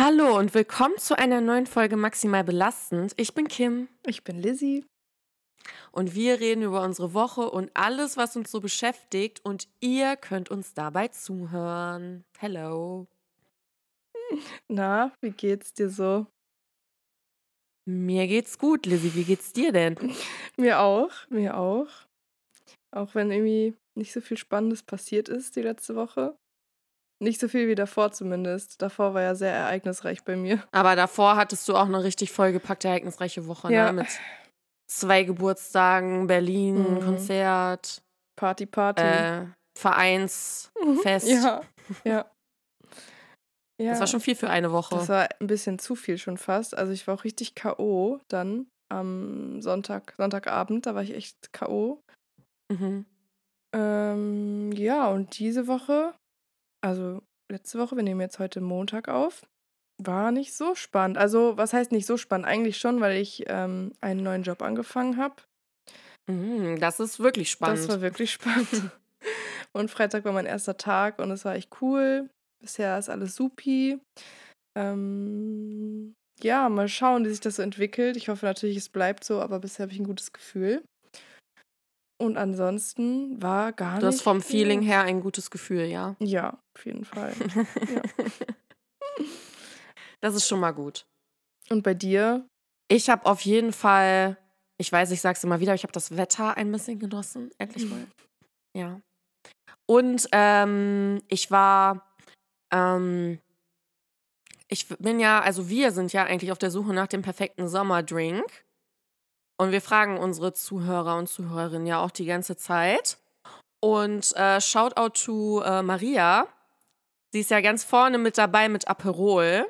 Hallo und willkommen zu einer neuen Folge Maximal Belastend. Ich bin Kim Ich bin Lizzie. und wir reden über unsere Woche und alles, was uns so beschäftigt und ihr könnt uns dabei zuhören. Hello. Na, wie geht's dir so? Mir geht's gut, Lizzie. Wie geht's dir denn? Mir auch, mir auch. Auch wenn irgendwie nicht so viel Spannendes passiert ist die letzte Woche. Nicht so viel wie davor zumindest. Davor war ja sehr ereignisreich bei mir. Aber davor hattest du auch eine richtig vollgepackte, ereignisreiche Woche, Ja. ne? Mit zwei Geburtstagen, Berlin, Mhm. Konzert, Party, Party. äh, Vereinsfest. Ja, ja. Ja, Das war schon viel für eine Woche. das war ein bisschen zu viel schon fast. Also ich war auch richtig K.O. dann am Sonntag, Sonntagabend. Da war ich echt K.O. mhm. Ähm, ja, und diese Woche, also letzte Woche, wir nehmen jetzt heute Montag auf, war nicht so spannend. Also, was heißt nicht so spannend? Eigentlich schon, weil ich ähm, einen neuen Job angefangen habe. Mhm, Das ist wirklich spannend. Das war wirklich spannend. und Freitag war mein erster Tag und es war echt cool. Bisher ist alles supi. Ähm, ja, mal schauen, wie sich das so entwickelt. Ich hoffe natürlich, es bleibt so, aber bisher habe ich ein gutes Gefühl. Und ansonsten war gar Du nicht. hast vom viel Feeling her ein gutes Gefühl, ja. Ja, auf jeden Fall. Ja. Das ist schon mal gut. Und bei dir? Ich habe auf jeden Fall, ich weiß, ich sag's immer wieder, ich habe das Wetter ein bisschen genossen, endlich mal. Ja. Und ähm, ich war, ähm, ich bin ja, also wir sind ja eigentlich auf der Suche nach dem perfekten Sommerdrink. Und wir fragen unsere Zuhörer und Zuhörerinnen ja auch die ganze Zeit. Und äh, Shoutout to äh, Maria. Sie ist ja ganz vorne mit dabei mit Aperol.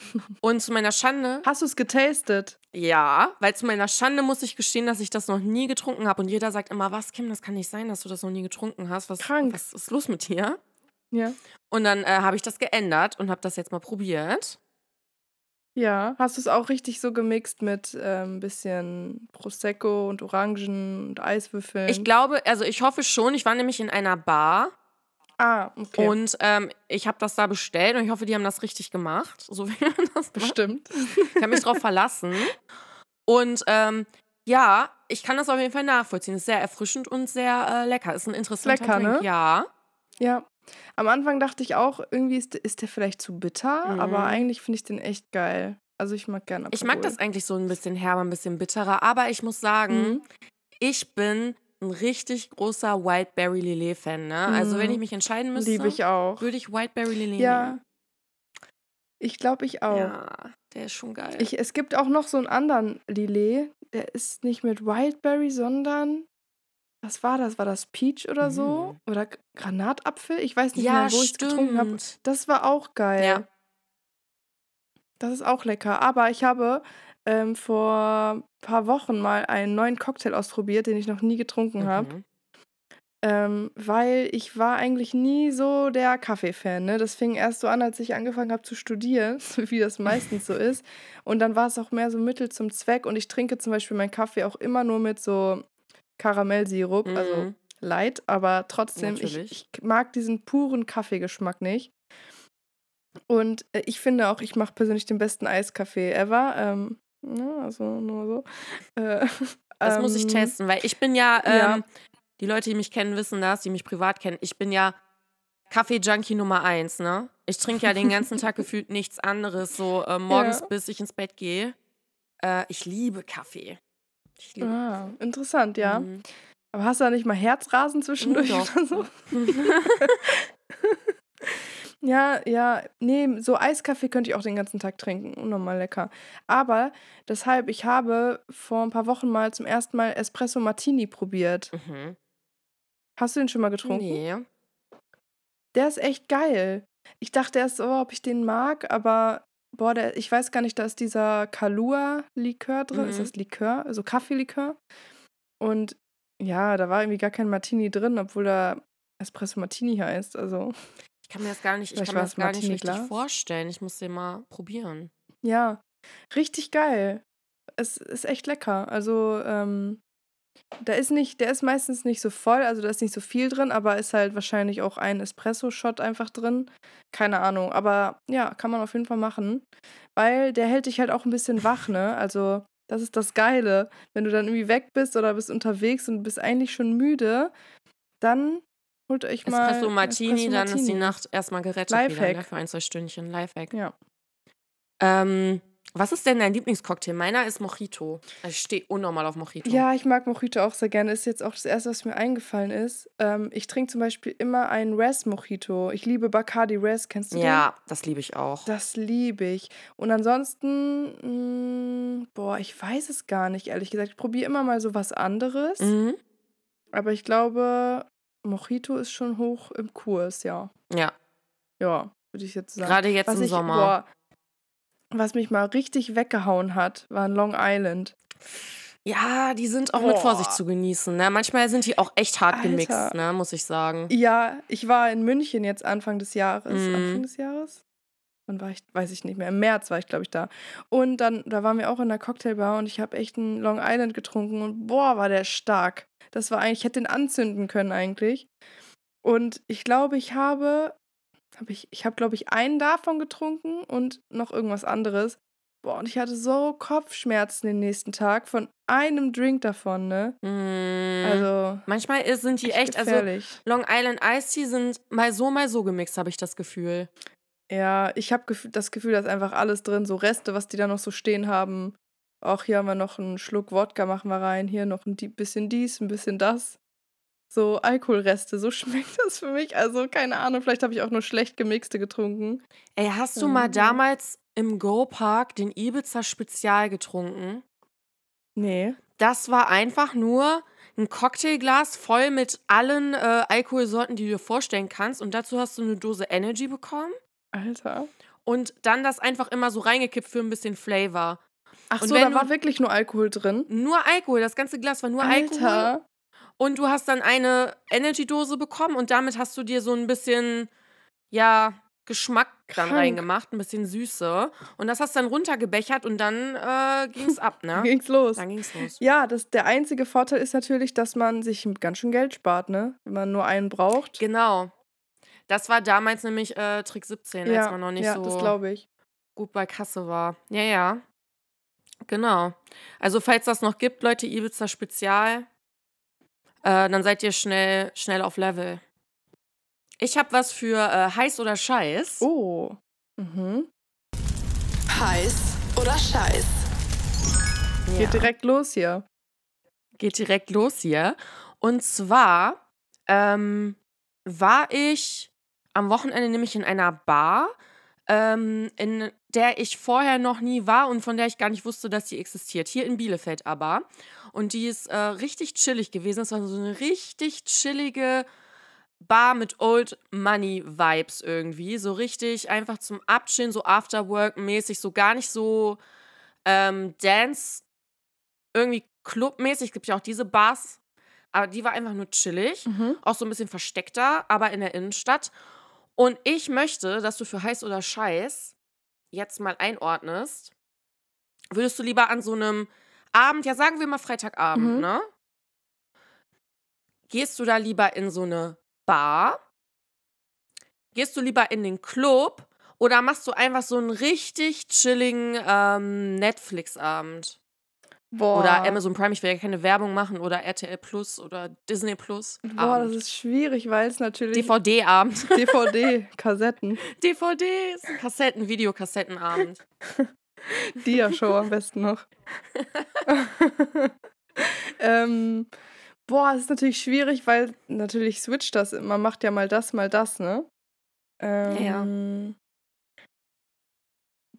Und zu meiner Schande, Hast du es getastet? ja, weil zu meiner Schande muss ich gestehen, dass ich das noch nie getrunken habe. Und jeder sagt immer, was, Kim, das kann nicht sein, dass du das noch nie getrunken hast. Was, Krank. was ist los mit dir? Ja. Und dann äh, habe ich das geändert und habe das jetzt mal probiert. Ja. Hast du es auch richtig so gemixt mit ein ähm, bisschen Prosecco und Orangen und Eiswürfeln? Ich glaube, also ich hoffe schon, ich war nämlich in einer Bar Ah, okay. und ähm, ich habe das da bestellt und ich hoffe, die haben das richtig gemacht, so wie man das macht. Bestimmt. Ich kann mich drauf verlassen. Und ähm, ja, ich kann das auf jeden Fall nachvollziehen. Ist sehr erfrischend und sehr äh, lecker. Ist ein interessanter Lecker, Drink. ne? Ja. Ja. Am Anfang dachte ich auch, irgendwie ist, ist der vielleicht zu bitter, Mhm. aber eigentlich finde ich den echt geil. Also ich mag gerne Ich mag Aperol. das eigentlich so ein bisschen herber, ein bisschen bitterer, aber ich muss sagen, Mhm. ich bin ein richtig großer Whiteberry Lillet Fan, ne? Also wenn Mhm. ich mich entscheiden müsste, Liebe ich auch. würde ich Whiteberry Lillet Ja. nehmen. Ich glaube, ich auch. Ja, der ist schon geil. Ich, es gibt auch noch so einen anderen Lillet. Der ist nicht mit Wildberry, sondern. Was war das? War das Peach oder so? Mhm. Oder Granatapfel? Ich weiß nicht ja, mehr, wo ich es getrunken habe. Das war auch geil. Ja. Das ist auch lecker. Aber ich habe ähm, vor ein paar Wochen mal einen neuen Cocktail ausprobiert, den ich noch nie getrunken habe. Mhm. Ähm, weil ich war eigentlich nie so der Kaffee-Fan. Ne? Das fing erst so an, als ich angefangen habe zu studieren, wie das meistens so ist. Und dann war es auch mehr so Mittel zum Zweck. Und ich trinke zum Beispiel meinen Kaffee auch immer nur mit so Karamellsirup, also Mhm. light, aber trotzdem, ich, ich mag diesen puren Kaffeegeschmack nicht. Und äh, ich finde auch, ich mache persönlich den besten Eiskaffee ever. Ähm, ne, also nur so. Äh, Das muss ich ähm, testen, weil ich bin ja, ähm, ja. die Leute, die mich kennen, wissen das, die mich privat kennen. Ich bin ja Kaffee-Junkie Nummer eins, ne? Ich trinke ja den ganzen Tag gefühlt nichts anderes, so äh, morgens Ja. bis ich ins Bett gehe. Äh, ich liebe Kaffee. Ich liebe Ah, interessant, ja. Mhm. Aber hast du da nicht mal Herzrasen zwischendurch Doch. oder so? Ja, ja, nee, so Eiskaffee könnte ich auch den ganzen Tag trinken. Unnormal lecker. Aber deshalb, ich habe vor ein paar Wochen mal zum ersten Mal Espresso Martini probiert. mhm. Hast du den schon mal getrunken? Nee. Der ist echt geil. Ich dachte erst, oh, ob ich den mag, aber boah, der, ich weiß gar nicht, da ist dieser Kalua-Likör drin. Ist Mhm. das Likör? Also Kaffeelikör. Und ja, da war irgendwie gar kein Martini drin, obwohl da Espresso Martini heißt. Also, Ich kann mir das gar nicht, ich kann mir das gar nicht richtig vorstellen. Ich muss den mal probieren. ja, richtig geil. Es ist echt lecker. Also, ähm, Da ist nicht, der ist meistens nicht so voll, also da ist nicht so viel drin, aber ist halt wahrscheinlich auch ein Espresso-Shot einfach drin. Keine Ahnung, aber ja, kann man auf jeden Fall machen. Weil der hält dich halt auch ein bisschen wach, ne? Also, das ist das Geile. Wenn du dann irgendwie weg bist oder bist unterwegs und bist eigentlich schon müde, dann holt euch mal. Espresso Martini, Espresso dann ist die Martini. Nacht erstmal gerettet Lifehack. wieder, ne? Für ein, zwei Stündchen. Lifehack. Ja. Ähm, was ist denn dein Lieblingscocktail? Meiner ist Mojito. Also ich stehe unnormal auf Mojito. Ja, ich mag Mojito auch sehr gerne. Ist jetzt auch das erste, was mir eingefallen ist. Ähm, ich trinke zum Beispiel immer einen Res Mojito. Ich liebe Bacardi Res. Kennst du den? Ja, das liebe ich auch. Das liebe ich. Und ansonsten, mh, boah, ich weiß es gar nicht, ehrlich gesagt. Ich probiere immer mal so was anderes. Mhm. Aber ich glaube, Mojito ist schon hoch im Kurs, ja. Ja, Ja, würde ich jetzt sagen. gerade jetzt was im ich, Sommer. Boah, was mich mal richtig weggehauen hat, war ein Long Island. Ja, die sind auch mit Vorsicht Boah. zu genießen. Ne? Manchmal sind die auch echt hart Alter. gemixt, ne? muss ich sagen. Ja, ich war in München jetzt Anfang des Jahres. Mhm. Anfang des Jahres? Wann war ich? Weiß ich nicht mehr. Im März war ich, glaube ich, da. Und dann, da waren wir auch in der Cocktailbar und ich habe echt einen Long Island getrunken und boah, war der stark. Das war eigentlich, ich hätte den anzünden können eigentlich. Und ich glaube, ich habe, habe ich, ich habe, glaube ich, einen davon getrunken und noch irgendwas anderes. Boah, und ich hatte so Kopfschmerzen den nächsten Tag von einem Drink davon, ne? Mm. Also, Manchmal sind die echt, also gefährlich. Long Island Iced Tea sind mal so, mal so gemixt, habe ich das Gefühl. Ja, ich habe das Gefühl, da ist einfach alles drin, so Reste, was die da noch so stehen haben. Auch hier haben wir noch einen Schluck Wodka, machen wir rein. Hier noch ein bisschen dies, ein bisschen das. So Alkoholreste, so schmeckt das für mich. Also keine Ahnung, vielleicht habe ich auch nur schlecht gemixte getrunken. Ey, hast du mal Mhm. damals im Go Park den Ibiza Spezial getrunken? Nee. Das war einfach nur ein Cocktailglas voll mit allen äh, Alkoholsorten, die du dir vorstellen kannst. Und dazu hast du eine Dose Energy bekommen. Alter. Und dann das einfach immer so reingekippt für ein bisschen Flavor. Ach Und so, da war wirklich nur Alkohol drin. Nur Alkohol, das ganze Glas war nur Alkohol. Und du hast dann eine Energy-Dose bekommen und damit hast du dir so ein bisschen, ja, Geschmack dann Krank. reingemacht, ein bisschen Süße. Und das hast dann runtergebechert und dann äh, ging's ab, ne? Ging's los. Dann ging's los. Ja, das, der einzige Vorteil ist natürlich, dass man sich ganz schön Geld spart, ne? Wenn man nur einen braucht. Genau. Das war damals nämlich äh, Trick 17, als man noch nicht ja, so das glaube ich. gut bei Kasse war. Ja, ja. Genau. Also, falls das noch gibt, Leute, Ibiza Spezial, äh, dann seid ihr schnell, schnell auf Level. Ich habe was für äh, heiß oder scheiß. Oh. Mhm. Heiß oder Scheiß? Ja. Geht direkt los hier. Geht direkt los hier. Und zwar ähm, war ich am Wochenende nämlich in einer Bar, ähm, in der ich vorher noch nie war und von der ich gar nicht wusste, dass sie existiert. Hier in Bielefeld aber. Und die ist äh, richtig chillig gewesen. Es war so eine richtig chillige Bar mit Old Money Vibes irgendwie. So richtig einfach zum Abchillen, so Afterwork-mäßig, so gar nicht so ähm, Dance, irgendwie clubmäßig. Es gibt ja auch diese Bars. Aber die war einfach nur chillig. Mhm. Auch so ein bisschen versteckter, aber in der Innenstadt. Und ich möchte, dass du für heiß oder scheiß jetzt mal einordnest. Würdest du lieber an so einem Abend, ja sagen wir mal Freitagabend, Mhm. ne? Gehst du da lieber in so eine Bar? Gehst du lieber in den Club? Oder machst du einfach so einen richtig chilligen ähm, Netflix-Abend? Boah. Oder Amazon Prime, ich will ja keine Werbung machen, oder RTL Plus oder Disney Plus. Boah, das Abend. ist schwierig, weil es natürlich DVD-Abend. DVD, Kassetten, DVDs, Kassetten, Videokassettenabend. Dia-Show am besten noch. ähm, boah, es ist natürlich schwierig, weil natürlich switcht das. Man macht ja mal das, mal das, ne? Ähm,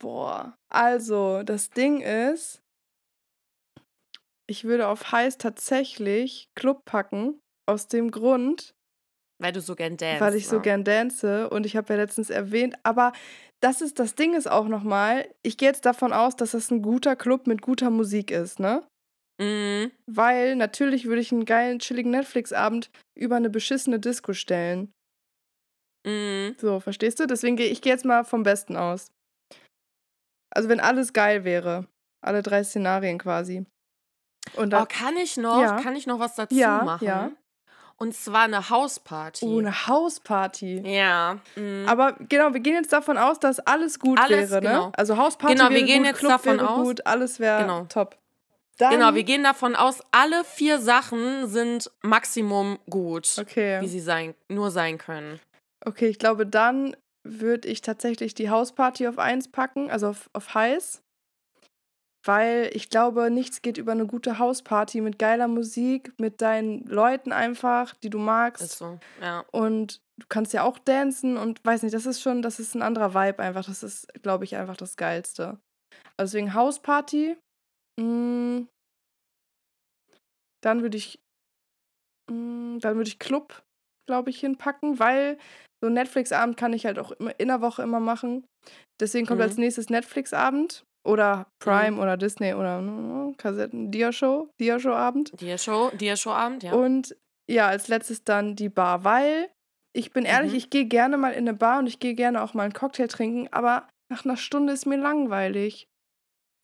Boah, also das Ding ist, ich würde auf heiß tatsächlich Club packen, aus dem Grund, Weil du so gern dance. weil ich so ne? gern dance und ich habe ja letztens erwähnt, aber das ist das Ding ist auch nochmal, ich gehe jetzt davon aus, dass das ein guter Club mit guter Musik ist, ne? Mhm. Weil natürlich würde ich einen geilen, chilligen Netflix-Abend über eine beschissene Disco stellen. Mhm. So, verstehst du? Deswegen gehe ich gehe jetzt mal vom Besten aus. Also wenn alles geil wäre, alle drei Szenarien quasi. Und Oh, kann ich noch, Ja. kann ich noch was dazu Ja, machen? ja. Und zwar eine Hausparty. oh, eine Hausparty. Ja. mm. Aber genau, wir gehen jetzt davon aus, dass alles gut Alles, wäre, ne? genau. Also Hausparty Genau, wir wäre gehen gut, jetzt Club davon wäre aus- gut, alles wäre Genau. top. Dann, Genau, wir gehen davon aus, alle vier Sachen sind Maximum gut, Okay. wie sie sein, nur sein können. Okay, ich glaube, dann würde ich tatsächlich die Hausparty auf 1 packen, also auf, auf heiß. Weil ich glaube, nichts geht über eine gute Hausparty mit geiler Musik, mit deinen Leuten einfach, die du magst. Ist so, ja. Und du kannst ja auch dancen und weiß nicht, das ist schon, das ist ein anderer Vibe einfach. Das ist, glaube ich, einfach das Geilste. Also deswegen Hausparty. mm, Dann würde ich, mm, dann würde ich Club, glaube ich, hinpacken, weil so Netflix-Abend kann ich halt auch immer in der Woche immer machen. Deswegen kommt Mhm. als nächstes Netflix-Abend oder Prime oder Disney oder mm, Kassetten, Dia-Show, Dia-Show-Abend. Dia-Show, Dia-Show-Abend, ja. Und ja, als letztes dann die Bar, weil ich bin ehrlich, Mhm. ich gehe gerne mal in eine Bar und ich gehe gerne auch mal einen Cocktail trinken, aber nach einer Stunde ist mir langweilig.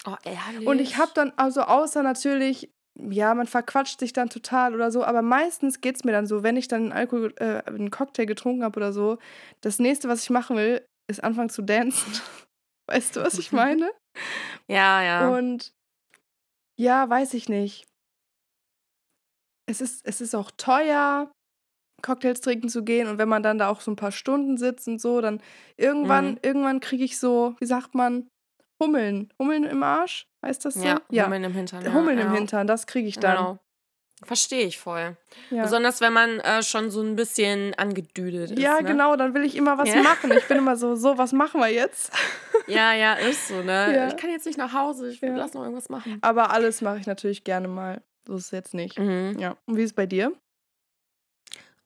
oh, ehrlich? Und ich habe dann, also außer natürlich, ja, man verquatscht sich dann total oder so, aber meistens geht es mir dann so, wenn ich dann einen, Alkohol, äh, einen Cocktail getrunken habe oder so, das nächste, was ich machen will, ist anfangen zu dancen. Weißt du, was ich meine? Ja, ja. Und ja, weiß ich nicht. Es ist, es ist auch teuer, Cocktails trinken zu gehen. Und wenn man dann da auch so ein paar Stunden sitzt und so, dann irgendwann, Mhm. irgendwann kriege ich so, wie sagt man, Hummeln. Hummeln im Arsch? Heißt das so? ja, Hummeln im Hintern. Ja, Hummeln ja. im Hintern, das kriege ich dann. Genau. Verstehe ich voll. Ja. Besonders wenn man äh, schon so ein bisschen angedüdelt ist. ja, ne? genau, dann will ich immer was Ja. machen. Ich bin immer so, so, was machen wir jetzt? Ja, ja, ist so, ne? Ja. Ich kann jetzt nicht nach Hause, ich will Ja. lass noch irgendwas machen. Aber alles mache ich natürlich gerne mal. So ist es jetzt nicht. Mhm. Ja. Und wie ist es bei dir?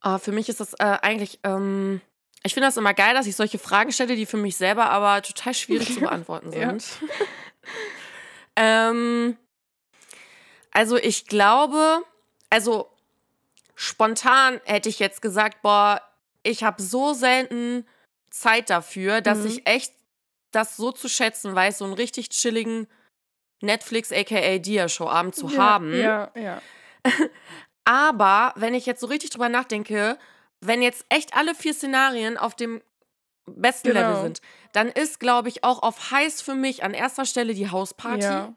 Ah, für mich ist das äh, eigentlich, ähm, ich finde das immer geil, dass ich solche Fragen stelle, die für mich selber aber total schwierig zu beantworten sind. ähm, also ich glaube, also spontan hätte ich jetzt gesagt, boah, ich habe so selten Zeit dafür, dass Mhm. ich echt das so zu schätzen weiß, so einen richtig chilligen Netflix aka Dia-Show Abend zu ja, haben. Ja, ja. Aber wenn ich jetzt so richtig drüber nachdenke, wenn jetzt echt alle vier Szenarien auf dem besten Genau. Level sind, dann ist, glaube ich, auch auf heiß für mich an erster Stelle die Hausparty. Ja.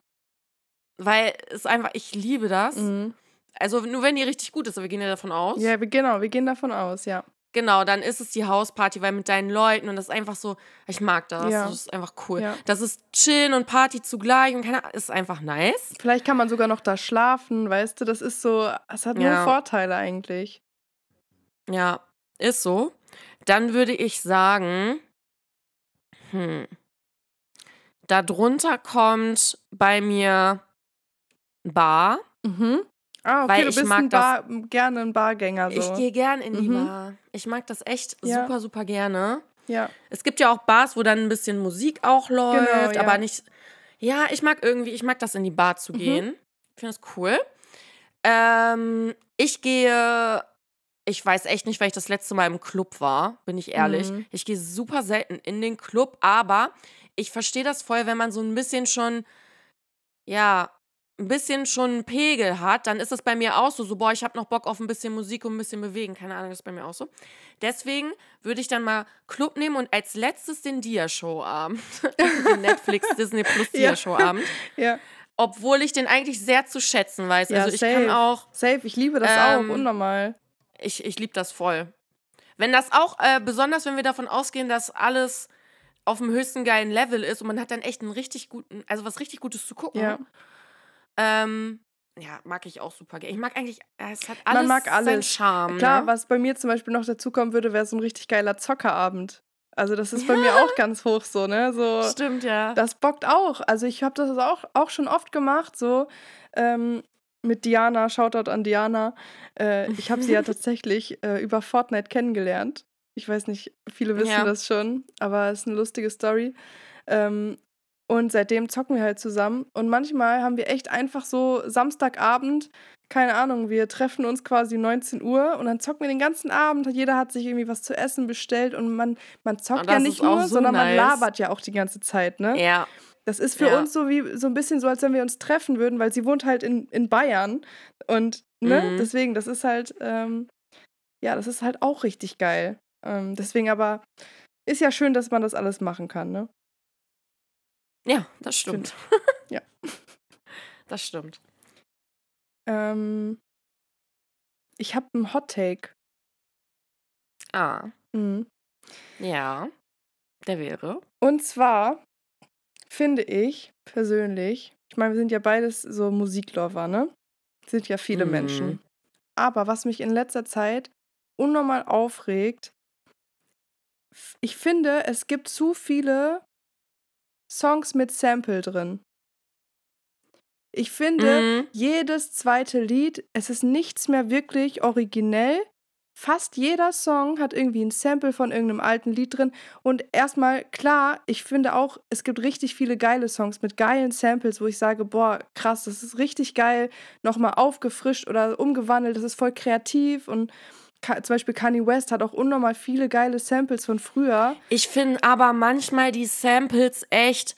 Weil es einfach, ich liebe das. Mhm. Also nur wenn die richtig gut ist, aber wir gehen ja davon aus. Ja, wir, genau, wir gehen davon aus, ja. Genau, dann ist es die Hausparty, weil mit deinen Leuten und das ist einfach so, ich mag das. Ja. Das ist einfach cool. Ja. Das ist Chillen und Party zugleich und keine ist einfach nice. Vielleicht kann man sogar noch da schlafen, weißt du, das ist so, es hat nur Ja. Vorteile eigentlich. Ja, ist so. Dann würde ich sagen, hm, darunter kommt bei mir Bar. Mhm. Ah, okay, Weil du ich bist mag ein Bar, gerne ein Bargänger so. Ich gehe gern in die Mhm. Bar. Ich mag das echt Ja. super, super gerne. ja. Es gibt ja auch Bars, wo dann ein bisschen Musik auch läuft, Genau, ja. aber nicht. Ja, ich mag irgendwie, ich mag das in die Bar zu Mhm. gehen. Ich finde das cool. Ähm, ich gehe, ich weiß echt nicht, weil ich das letzte Mal im Club war, bin ich ehrlich. Mhm. Ich gehe super selten in den Club, aber ich verstehe das voll, wenn man so ein bisschen schon, ja, ein bisschen schon einen Pegel hat, dann ist das bei mir auch so, so, boah, ich habe noch Bock auf ein bisschen Musik und ein bisschen bewegen. Keine Ahnung, das ist bei mir auch so. Deswegen würde ich dann mal Club nehmen und als letztes den Dia-Show-Abend. den Netflix Disney Plus. Dia-Show-Abend. Ja, Obwohl ich den eigentlich sehr zu schätzen weiß. Ja, also ich safe. kann auch, safe, ich liebe das Ähm, auch, unnormal. ich, ich liebe das voll. Wenn das auch, äh, besonders wenn wir davon ausgehen, dass alles auf dem höchsten geilen Level ist und man hat dann echt einen richtig guten, also was richtig Gutes zu gucken. Ja. Ähm, ja, mag ich auch super gerne. Ich mag eigentlich, äh, es hat alles Man mag seinen alles. Charme. Klar, ne? was bei mir zum Beispiel noch dazukommen würde, wäre so ein richtig geiler Zockerabend. Also das ist bei mir auch ganz hoch so, ne? So, Stimmt, ja. das bockt auch. Also ich habe das auch, auch schon oft gemacht, so ähm, mit Diana, Shoutout an Diana. Äh, ich habe sie ja tatsächlich äh, über Fortnite kennengelernt. Ich weiß nicht, viele wissen Ja. das schon, aber es ist eine lustige Story. Ähm, und seitdem zocken wir halt zusammen. Und manchmal haben wir echt einfach so Samstagabend, keine Ahnung, wir treffen uns quasi 19 Uhr und dann zocken wir den ganzen Abend. Jeder hat sich irgendwie was zu essen bestellt und man, man zockt ja nicht nur, so sondern man nice. labert ja auch die ganze Zeit, ne? ja. Das ist für Ja. uns so wie so ein bisschen so, als wenn wir uns treffen würden, weil sie wohnt halt in, in Bayern. Und ne, Mhm. deswegen, das ist halt, ähm, ja, das ist halt auch richtig geil. Ähm, deswegen aber ist ja schön, dass man das alles machen kann, ne? Ja, das stimmt. Ja. Das stimmt. Ähm, ich habe einen Hot Take. Ah, Mhm. ja. Der wäre. Und zwar finde ich persönlich, ich meine, wir sind ja beides so Musiklover, ne? Sind ja viele Mhm. Menschen. Aber was mich in letzter Zeit unnormal aufregt, ich finde, es gibt zu viele Songs mit Sample drin. Ich finde, Mhm. jedes zweite Lied, es ist nichts mehr wirklich originell. Fast jeder Song hat irgendwie ein Sample von irgendeinem alten Lied drin. Und erstmal, klar, ich finde auch, es gibt richtig viele geile Songs mit geilen Samples, wo ich sage, boah, krass, das ist richtig geil, nochmal aufgefrischt oder umgewandelt, das ist voll kreativ. Und zum Beispiel Kanye West hat auch unnormal viele geile Samples von früher. Ich finde aber manchmal die Samples echt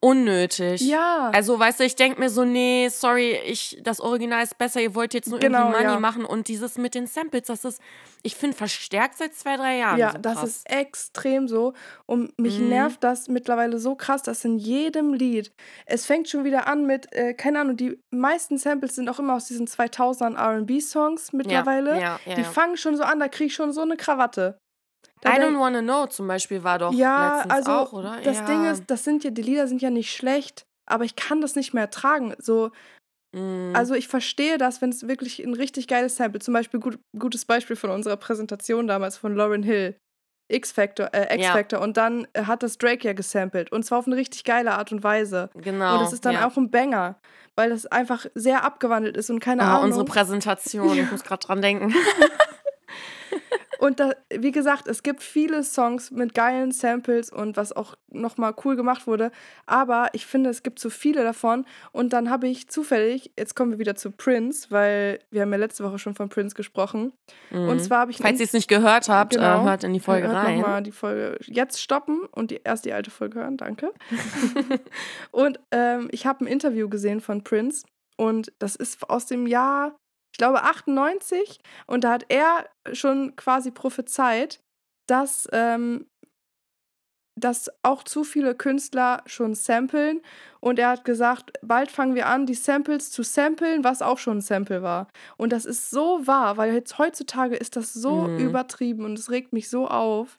unnötig. Ja. Also, weißt du, ich denke mir so, nee, sorry, ich, das Original ist besser, ihr wollt jetzt nur Genau, irgendwie Money ja. machen und dieses mit den Samples, das ist, ich finde, verstärkt seit zwei, drei Jahren. Ja, so das ist extrem so. Und mich Mhm. nervt das mittlerweile so krass, dass in jedem Lied, es fängt schon wieder an mit, äh, keine Ahnung, die meisten Samples sind auch immer aus diesen 2000 RB-Songs mittlerweile. Ja, ja, die ja. fangen schon so an, da kriege ich schon so eine Krawatte. Da I don't wanna know zum Beispiel war doch ja, letztens also auch, oder? das ja. Ding ist, das sind ja, die Lieder sind ja nicht schlecht, aber ich kann das nicht mehr ertragen. So, Mhm. also ich verstehe das, wenn es wirklich ein richtig geiles Sample, zum Beispiel gut, gutes Beispiel von unserer Präsentation damals von Lauren Hill, X-Factor, äh, X-Factor und dann hat das Drake ja gesampelt und zwar auf eine richtig geile Art und Weise. genau. und es ist dann ja. auch ein Banger, weil das einfach sehr abgewandelt ist und keine Oh, Ahnung. unsere Präsentation, Ja. ich muss gerade dran denken. Und da, wie gesagt, es gibt viele Songs mit geilen Samples und was auch nochmal cool gemacht wurde. Aber ich finde, es gibt zu viele davon. Und dann habe ich zufällig, jetzt kommen wir wieder zu Prince, weil wir haben ja letzte Woche schon von Prince gesprochen. Und Mhm. zwar habe ich. Falls ihr es nicht gehört habt, Genau. äh, hört in die Folge Hört rein. nochmal die Folge jetzt stoppen und die, erst die alte Folge hören, danke. und ähm, ich habe ein Interview gesehen von Prince und das ist aus dem Jahr, ich glaube, 98 und da hat er schon quasi prophezeit, dass, ähm, dass auch zu viele Künstler schon samplen und er hat gesagt, bald fangen wir an, die Samples zu samplen, was auch schon ein Sample war. Und das ist so wahr, weil jetzt heutzutage ist das so Mhm. übertrieben und es regt mich so auf.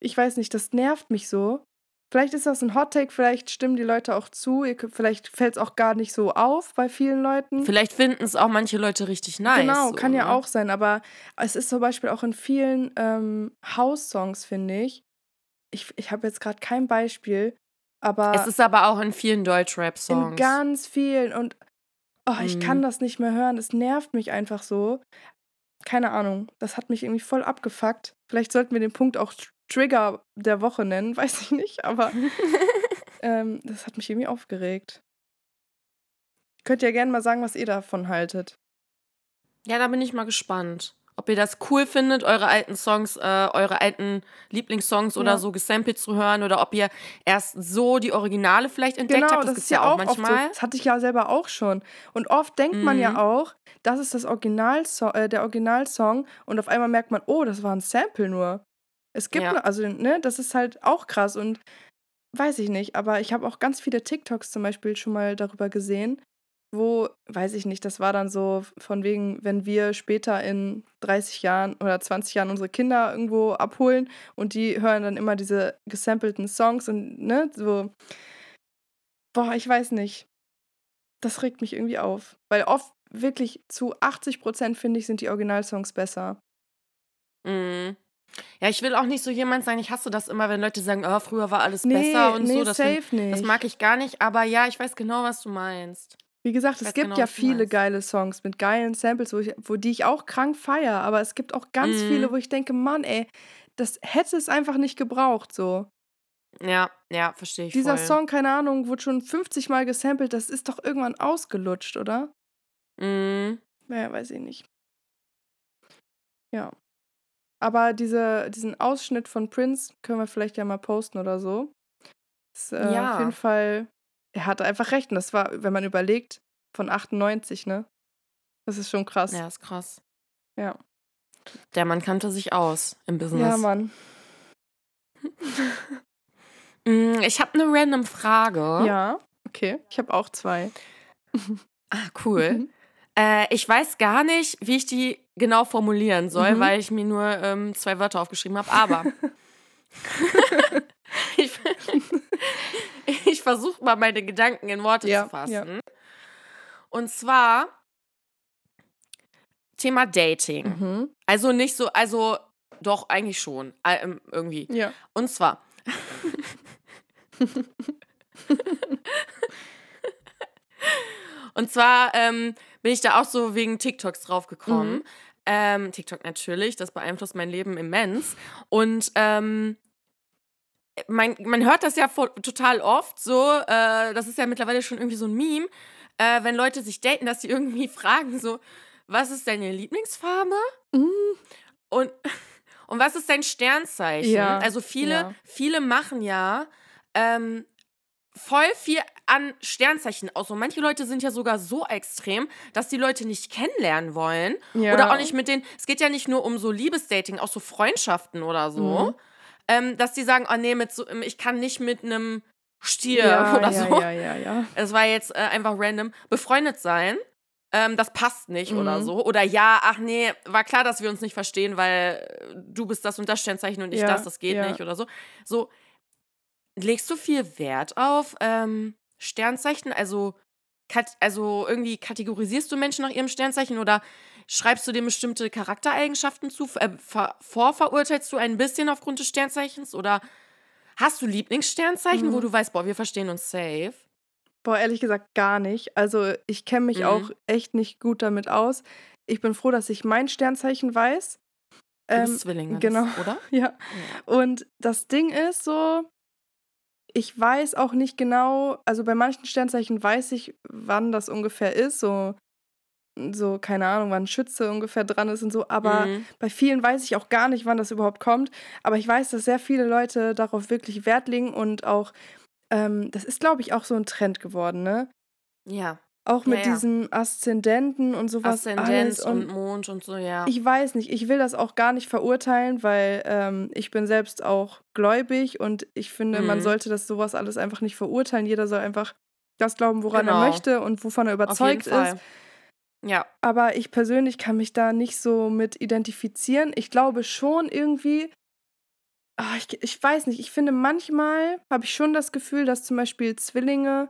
Ich weiß nicht, das nervt mich so. Vielleicht ist das ein Hot Take, vielleicht stimmen die Leute auch zu, vielleicht fällt es auch gar nicht so auf bei vielen Leuten. Vielleicht finden es auch manche Leute richtig nice. Genau, kann ja ne? auch sein, aber es ist zum Beispiel auch in vielen ähm, House-Songs, finde ich. Ich, ich habe jetzt gerade kein Beispiel, aber Es ist aber auch in vielen Deutschrap-Songs. in ganz vielen und oh, ich Mhm. kann das nicht mehr hören. Es nervt mich einfach so. Keine Ahnung, das hat mich irgendwie voll abgefuckt. Vielleicht sollten wir den Punkt auch Trigger der Woche nennen, weiß ich nicht, aber ähm, das hat mich irgendwie aufgeregt. Könnt ihr gerne mal sagen, was ihr davon haltet. Ja, da bin ich mal gespannt. Ob ihr das cool findet, eure alten Songs, äh, eure alten Lieblingssongs oder Ja. so gesampelt zu hören oder ob ihr erst so die Originale vielleicht entdeckt habt. Das, Genau, das ist ja auch so. manchmal. Das hatte ich ja selber auch schon. Und oft denkt man ja Mhm. auch, das ist das Originalsong, äh, der Originalsong und auf einmal merkt man, oh, das war ein Sample nur. Es gibt, Ja. ne- also, ne, das ist halt auch krass und weiß ich nicht, aber ich habe auch ganz viele TikToks zum Beispiel schon mal darüber gesehen, wo, weiß ich nicht, das war dann so von wegen, wenn wir später in 30 Jahren oder 20 Jahren unsere Kinder irgendwo abholen und die hören dann immer diese gesampelten Songs und, ne, so, boah, ich weiß nicht. Das regt mich irgendwie auf, weil oft wirklich zu 80 Prozent, finde ich, sind die Originalsongs besser. Mhm. Ja, ich will auch nicht so jemand sein. Ich hasse das immer, wenn Leute sagen, oh, früher war alles Nee, besser und nee, so. Das, find- safe nicht. das mag ich gar nicht. Aber ja, ich weiß genau, was du meinst. Wie gesagt, es gibt genau, ja viele geile Songs mit geilen Samples, wo, ich, wo die ich auch krank feiere, aber es gibt auch ganz Mhm. viele, wo ich denke, Mann, ey, das hätte es einfach nicht gebraucht, so. Ja, ja, verstehe ich Dieser voll. Song, keine Ahnung, wurde schon 50 Mal gesampelt, das ist doch irgendwann ausgelutscht, oder? Mhm. Naja, weiß ich nicht. Ja. Aber diese, diesen Ausschnitt von Prince können wir vielleicht ja mal posten oder so. Ist, äh, Ja. Auf jeden Fall, er hatte einfach recht. Und das war, wenn man überlegt, von 98, ne? Das ist schon krass. Ja, ist krass. Ja. Der Mann kannte sich aus im Business. Ja, Mann. Mm, Ich habe eine random Frage. Ja, okay. Ich habe auch zwei. Ah, cool. Äh, ich weiß gar nicht, wie ich die genau formulieren soll, Mhm. weil ich mir nur ähm, zwei Wörter aufgeschrieben habe. Aber ich, ich versuche mal meine Gedanken in Worte Ja, zu fassen. ja. Und zwar Thema Dating. Mhm. Also nicht so, also doch eigentlich schon, äh, ähm, irgendwie. Ja. Und zwar. Und zwar ähm, bin ich da auch so wegen TikToks draufgekommen. Mhm. Ähm, TikTok natürlich, das beeinflusst mein Leben immens. Und ähm, man, man hört das ja vo- total oft so, äh, das ist ja mittlerweile schon irgendwie so ein Meme, äh, wenn Leute sich daten, dass sie irgendwie fragen so, was ist deine Lieblingsfarbe? Mhm. Und, und was ist dein Sternzeichen? Ja, Also viele, ja. viele machen ja ähm, voll viel an Sternzeichen aus. Und manche Leute sind ja sogar so extrem, dass die Leute nicht kennenlernen wollen. Ja. Oder auch nicht mit denen. Es geht ja nicht nur um so Liebesdating, auch so Freundschaften oder so. Mhm. Ähm, dass die sagen, oh nee, mit so, ich kann nicht mit einem Stier ja, oder ja, so. Ja, ja, ja. Es war jetzt äh, einfach random. Befreundet sein, ähm, das passt nicht oder Mhm. so. Oder ja, ach nee, war klar, dass wir uns nicht verstehen, weil äh, du bist das und das Sternzeichen und ich Ja, das, das geht nicht oder so. So, legst du viel Wert auf ähm, Sternzeichen? Also, also irgendwie kategorisierst du Menschen nach ihrem Sternzeichen oder schreibst du dir bestimmte Charaktereigenschaften zu? Äh, ver vorverurteilst du ein bisschen aufgrund des Sternzeichens oder hast du Lieblingssternzeichen, wo Mhm. du weißt, boah, wir verstehen uns safe? Boah, ehrlich gesagt gar nicht. Also ich kenne mich Mhm. auch echt nicht gut damit aus. Ich bin froh, dass ich mein Sternzeichen weiß. Du Ähm, bist Zwillinge, genau. oder? Ja. Ja. Und das Ding ist so, ich weiß auch nicht genau, also bei manchen Sternzeichen weiß ich, wann das ungefähr ist, so, so keine Ahnung, wann Schütze ungefähr dran ist und so, aber Mhm. bei vielen weiß ich auch gar nicht, wann das überhaupt kommt. Aber ich weiß, dass sehr viele Leute darauf wirklich Wert legen und auch, ähm, das ist, glaube ich, auch so ein Trend geworden, ne? Ja. Auch mit Ja, diesem Aszendenten und sowas Aszendent alles. und, Mond und so, ja. Ich weiß nicht, ich will das auch gar nicht verurteilen, weil ähm, ich bin selbst auch gläubig und ich finde, man Mhm. sollte das sowas alles einfach nicht verurteilen. Jeder soll einfach das glauben, woran Genau. er möchte und wovon er überzeugt ist. Ja. Aber ich persönlich kann mich da nicht so mit identifizieren. Ich glaube schon irgendwie, ah, ich, ich weiß nicht, ich finde manchmal habe ich schon das Gefühl, dass zum Beispiel Zwillinge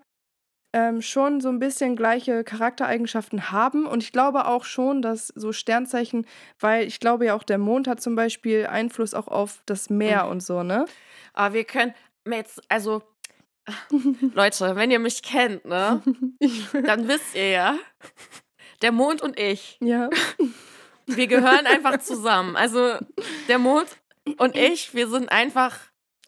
ähm, schon so ein bisschen gleiche Charaktereigenschaften haben. Und ich glaube auch schon, dass so Sternzeichen, weil ich glaube ja auch, der Mond hat zum Beispiel Einfluss auch auf das Meer Mhm. und so, ne? Aber wir können jetzt, also, Leute, wenn ihr mich kennt, ne, dann wisst ihr ja, der Mond und ich, ja. wir gehören einfach zusammen. Also, der Mond und ich, wir sind einfach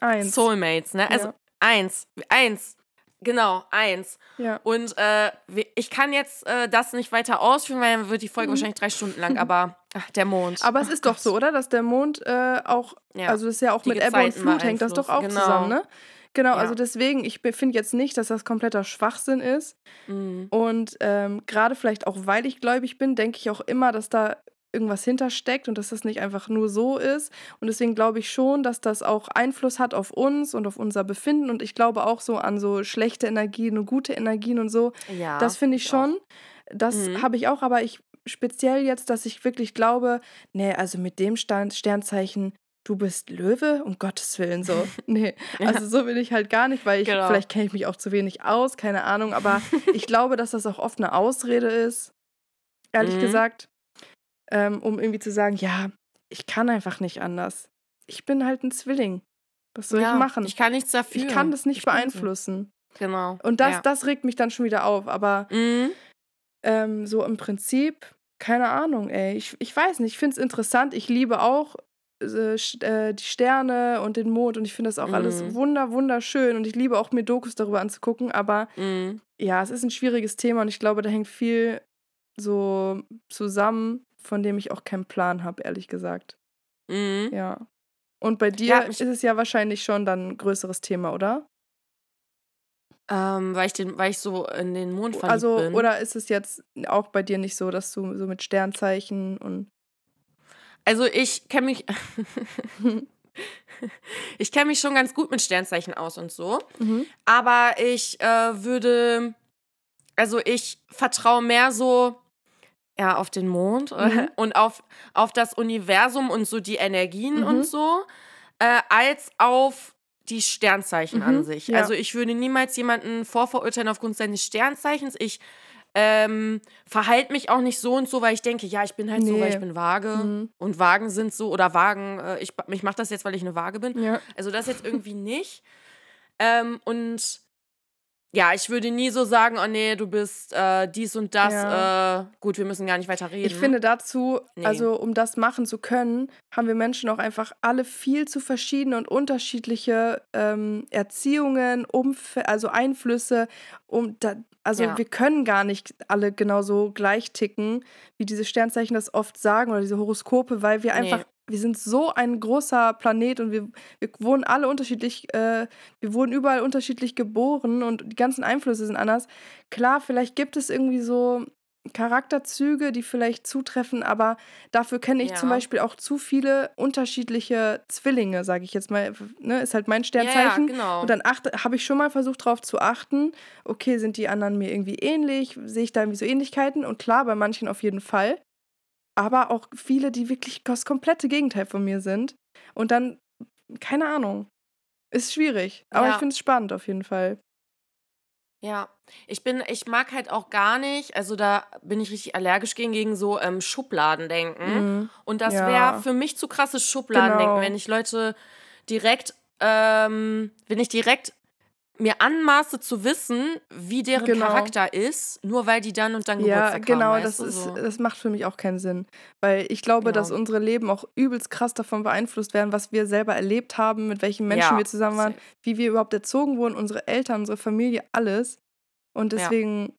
Eins. Soulmates, ne? Also, Ja. eins, eins. Genau, eins. Ja. Und äh, ich kann jetzt äh, das nicht weiter ausführen, weil dann wird die Folge Mhm. wahrscheinlich drei Stunden lang, aber ach, der Mond. Aber es Ach ist doch Gott. so, oder? Dass der Mond äh, auch, Ja. also das ist ja auch Die mit Ebbe und Flut hängt das doch auch genau. zusammen, ne? Genau, Ja. also deswegen, ich finde jetzt nicht, dass das kompletter Schwachsinn ist. Mhm. Und ähm, gerade vielleicht auch, weil ich gläubig bin, denke ich auch immer, dass da irgendwas hintersteckt und dass das nicht einfach nur so ist. Und deswegen glaube ich schon, dass das auch Einfluss hat auf uns und auf unser Befinden. Und ich glaube auch so an so schlechte Energien und gute Energien und so. Ja. das finde ich auch. schon. Das Mhm. habe ich auch, aber ich speziell jetzt, dass ich wirklich glaube, nee, also mit dem Stern Sternzeichen, du bist Löwe, um Gottes Willen so. Nee, also so will ich halt gar nicht, weil ich, Genau. vielleicht kenne ich mich auch zu wenig aus, keine Ahnung, aber ich glaube, dass das auch oft eine Ausrede ist, ehrlich Mhm. gesagt, ähm, um irgendwie zu sagen, ja, ich kann einfach nicht anders. Ich bin halt ein Zwilling. Was soll ja, ich machen? Ich kann nichts dafür. Ich kann das nicht Ich bin so. beeinflussen. Genau. Und das, ja. das regt mich dann schon wieder auf. Aber Mhm. ähm, so im Prinzip, keine Ahnung, ey. Ich, ich weiß nicht, ich finde es interessant. Ich liebe auch äh, äh, die Sterne und den Mond und ich finde das auch alles Mhm. wunder, wunderschön und ich liebe auch mir Dokus darüber anzugucken. Aber Mhm. ja, es ist ein schwieriges Thema und ich glaube, da hängt viel so zusammen, von dem ich auch keinen Plan habe, ehrlich gesagt. Mhm. Ja. Und bei dir Ja, ist es ja wahrscheinlich schon dann ein größeres Thema, oder? Ähm, weil ich den, weil ich so in den Mond verliebt Also, bin. oder ist es jetzt auch bei dir nicht so, dass du so mit Sternzeichen und. Also ich kenne mich. ich kenne mich schon ganz gut mit Sternzeichen aus und so. Mhm. Aber ich äh, würde. Also ich vertraue mehr so ja, auf den Mond äh, Mhm. und auf, auf das Universum und so die Energien Mhm. und so, äh, als auf die Sternzeichen an Mhm, sich. ja. Also ich würde niemals jemanden vorverurteilen aufgrund seines Sternzeichens. Ich ähm, verhalte mich auch nicht so und so, weil ich denke, ja, ich bin halt so, weil Nee. ich bin vage. Mhm. Und Wagen sind so, oder Wagen, äh, ich, ich mache das jetzt, weil ich eine Waage bin. Ja. Also das jetzt irgendwie nicht. Ähm, und ja, ich würde nie so sagen, oh nee, du bist äh, dies und das. Ja. Äh, gut, wir müssen gar nicht weiter reden. Ich finde dazu, Nee. also um das machen zu können, haben wir Menschen auch einfach alle viel zu verschiedene und unterschiedliche ähm, Erziehungen, Umf also Einflüsse. Um da, also Ja. wir können gar nicht alle genauso gleich ticken, wie diese Sternzeichen das oft sagen oder diese Horoskope, weil wir Nee. einfach, wir sind so ein großer Planet und wir, wir wurden alle unterschiedlich, äh, wir wurden überall unterschiedlich geboren und die ganzen Einflüsse sind anders. Klar, vielleicht gibt es irgendwie so Charakterzüge, die vielleicht zutreffen, aber dafür kenne ich zum Ja. Beispiel auch zu viele unterschiedliche Zwillinge, sage ich jetzt mal. Ne? Ist halt mein ja, ja, Sternzeichen. genau. Und dann achte, habe ich schon mal versucht, darauf zu achten, okay, sind die anderen mir irgendwie ähnlich? Sehe ich da irgendwie so Ähnlichkeiten? Und klar, bei manchen auf jeden Fall. Aber auch viele, die wirklich das komplette Gegenteil von mir sind. Und dann, keine Ahnung. Ist schwierig. Aber Ja. ich finde es spannend auf jeden Fall. Ja, ich bin, ich mag halt auch gar nicht, also da bin ich richtig allergisch gegen, gegen so ähm, Schubladendenken. Mhm. Und das Ja. wäre für mich zu krasses Schubladendenken, Genau. wenn ich Leute direkt, ähm, wenn ich direkt mir anmaße zu wissen, wie deren Genau. Charakter ist, nur weil die dann und dann Ja, Geburtstag genau, haben. das, weißt du, ist, so. das macht für mich auch keinen Sinn. Weil ich glaube, Ja. dass unsere Leben auch übelst krass davon beeinflusst werden, was wir selber erlebt haben, mit welchen Menschen Ja, wir zusammen waren, safe. wie wir überhaupt erzogen wurden, unsere Eltern, unsere Familie, alles. Und Ja. deswegen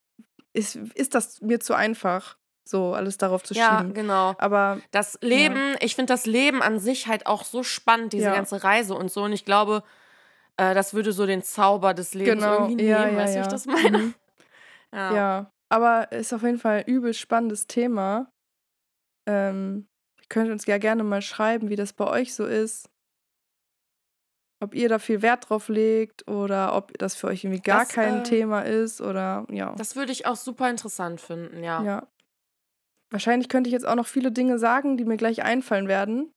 ist, ist das mir zu einfach, so alles darauf zu Ja, schieben. genau. Aber Das Leben, ich finde das Leben an sich halt auch so spannend, diese Ja. ganze Reise und so. Und ich glaube, äh, das würde so den Zauber des Lebens genau, irgendwie ja, nehmen, ja, weißt du, wie ja. ich das meine? Mhm. Ja. Ja, aber ist auf jeden Fall ein übel spannendes Thema. Ähm, ihr könnt uns ja gerne mal schreiben, wie das bei euch so ist. Ob ihr da viel Wert drauf legt oder ob das für euch irgendwie gar Das, kein äh, Thema ist oder ja. Das würde ich auch super interessant finden, ja. ja. Wahrscheinlich könnte ich jetzt auch noch viele Dinge sagen, die mir gleich einfallen werden.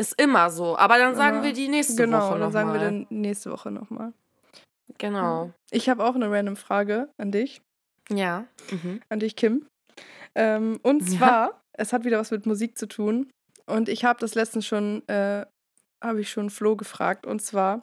Ist immer so. Aber dann sagen Aber wir die nächste genau, Woche dann noch sagen mal. wir dann nächste Woche nochmal. Genau. Ich habe auch eine random Frage an dich, Ja. Mhm. an dich, Kim. Ähm, und Ja. zwar, es hat wieder was mit Musik zu tun. Und ich habe das letztens schon, äh, habe ich schon Flo gefragt. Und zwar,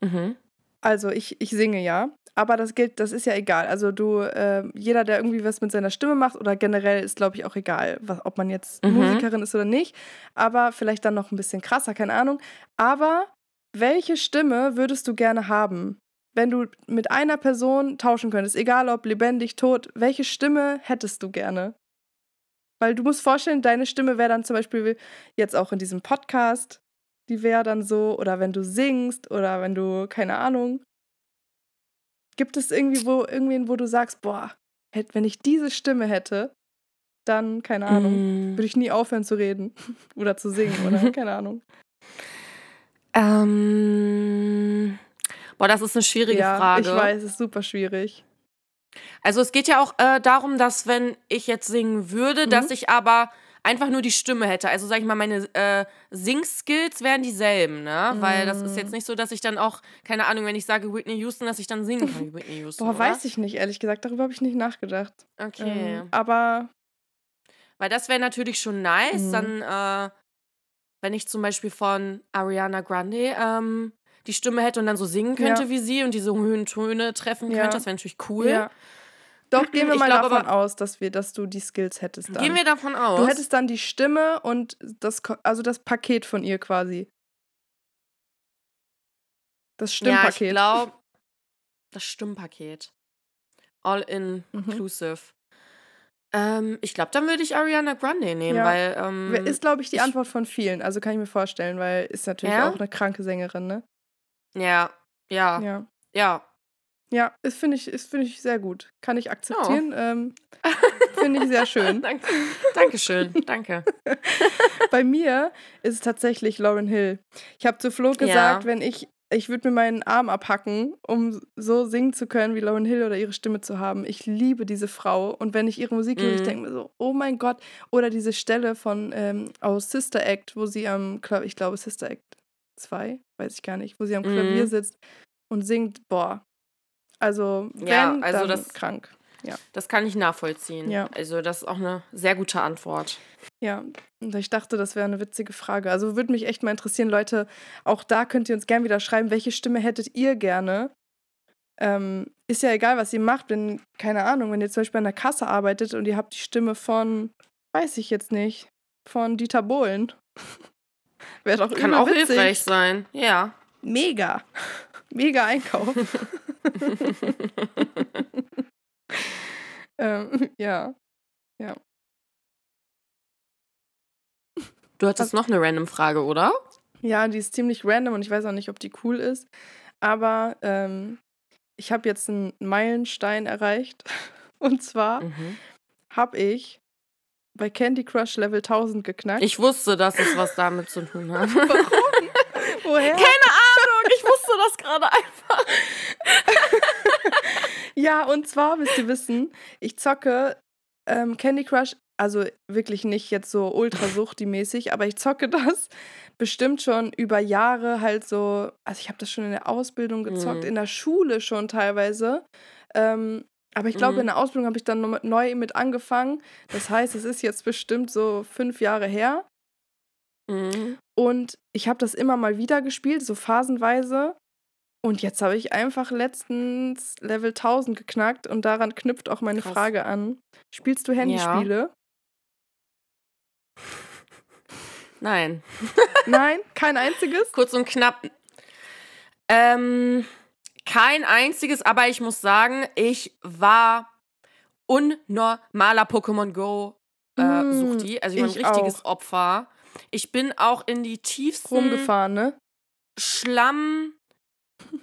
Mhm. Also ich, ich singe ja, aber das gilt, das ist ja egal. Also du, äh, jeder, der irgendwie was mit seiner Stimme macht oder generell ist, glaube ich, auch egal, was, ob man jetzt Mhm. Musikerin ist oder nicht. Aber vielleicht dann noch ein bisschen krasser, keine Ahnung. Aber welche Stimme würdest du gerne haben? Wenn du mit einer Person tauschen könntest, egal ob lebendig, tot, welche Stimme hättest du gerne? Weil du musst vorstellen, deine Stimme wäre dann zum Beispiel jetzt auch in diesem Podcast, die wäre dann so, oder wenn du singst, oder wenn du, keine Ahnung. Gibt es irgendwie wo, irgendwen, wo du sagst, boah, hätt, wenn ich diese Stimme hätte, dann, keine Ahnung, Mm. würde ich nie aufhören zu reden oder zu singen oder keine Ahnung. Ähm. Boah, das ist eine schwierige ja, Frage. ich weiß, es ist super schwierig. Also es geht ja auch äh, darum, dass wenn ich jetzt singen würde, Mhm. dass ich aber einfach nur die Stimme hätte. Also sag ich mal, meine äh, Sing-Skills wären dieselben, ne? Weil das ist Mhm. jetzt nicht so, dass ich dann auch, keine Ahnung, wenn ich sage Whitney Houston, dass ich dann singen kann wie Whitney Houston. Boah, oder? weiß ich nicht, ehrlich gesagt, darüber habe ich nicht nachgedacht. Okay. Ähm, aber Weil das wäre natürlich schon nice, Mhm. dann, äh, wenn ich zum Beispiel von Ariana Grande ähm, die Stimme hätte und dann so singen könnte Ja. wie sie und diese hohen Töne treffen Ja. könnte, das wäre natürlich cool. ja. Doch, gehen wir mal glaub davon aus, dass wir, dass du die Skills hättest dann. Gehen wir davon aus. du hättest dann die Stimme und das, also das Paket von ihr quasi. Das ja, ich Stimmpaket. glaube, das Stimmpaket. All Mhm. inclusive. Ähm, ich glaube, dann würde ich Ariana Grande nehmen, Ja. weil ähm, Ist, glaube ich, die ich- Antwort von vielen. Also kann ich mir vorstellen, weil ist natürlich Ja? auch eine kranke Sängerin, ne? ja, ja, ja, Ja. Ja. Das finde ich, find ich sehr gut. Kann ich akzeptieren. Ähm, finde ich sehr schön. Danke. Dankeschön. Danke. Bei mir ist es tatsächlich Lauren Hill. Ich habe zu Flo gesagt, Ja. wenn ich, ich würde mir meinen Arm abhacken, um so singen zu können wie Lauren Hill oder ihre Stimme zu haben. Ich liebe diese Frau. Und wenn ich ihre Musik höre, ich Mhm. denke mir so, oh mein Gott. Oder diese Stelle von ähm, aus Sister Act, wo sie am, ich glaube Sister Act 2, weiß ich gar nicht, wo sie am Klavier Mhm. sitzt und singt, boah. Also, wenn, Ja, also dann das- krank. Das kann ich nachvollziehen. Ja. Also, das ist auch eine sehr gute Antwort. Ja, und ich dachte, das wäre eine witzige Frage. Also würde mich echt mal interessieren, Leute, auch da könnt ihr uns gerne wieder schreiben, welche Stimme hättet ihr gerne? Ähm, ist ja egal, was ihr macht, wenn, keine Ahnung, wenn ihr zum Beispiel an der Kasse arbeitet und ihr habt die Stimme von, weiß ich jetzt nicht, von Dieter Bohlen. Wäre doch Kann auch witzig. hilfreich sein. Ja. Mega. Mega Einkauf. ähm, ja. Du hattest noch eine random Frage, oder? Ja, die ist ziemlich random und ich weiß auch nicht, ob die cool ist. Aber ähm, ich habe jetzt einen Meilenstein erreicht. Und zwar Mhm. habe ich bei Candy Crush Level 1000 geknackt. Ich wusste, dass es was damit zu tun hat. Woher? Keine Ahnung, ich wusste das gerade einfach. Ja, und zwar müsst ihr wissen, ich zocke ähm, Candy Crush, also wirklich nicht jetzt so ultrasuchti-mäßig, aber ich zocke das bestimmt schon über Jahre halt so, also ich habe das schon in der Ausbildung gezockt, Mhm. in der Schule schon teilweise. Ähm, aber ich glaube, Mhm. in der Ausbildung habe ich dann neu mit angefangen. Das heißt, es ist jetzt bestimmt so fünf Jahre her. Mhm. Und ich habe das immer mal wieder gespielt, so phasenweise. Und jetzt habe ich einfach letztens Level 1000 geknackt und daran knüpft auch meine Krass. Frage an. Spielst du Handyspiele? Nein. Nein, kein einziges? Kurz und knapp. Ähm, kein einziges, aber ich muss sagen, ich war unnormaler Pokémon Go äh, Mm, Suchti. Also ich war ein ich richtiges auch. Opfer. Ich bin auch in die tiefsten Rumgefahren, ne? Schlammberge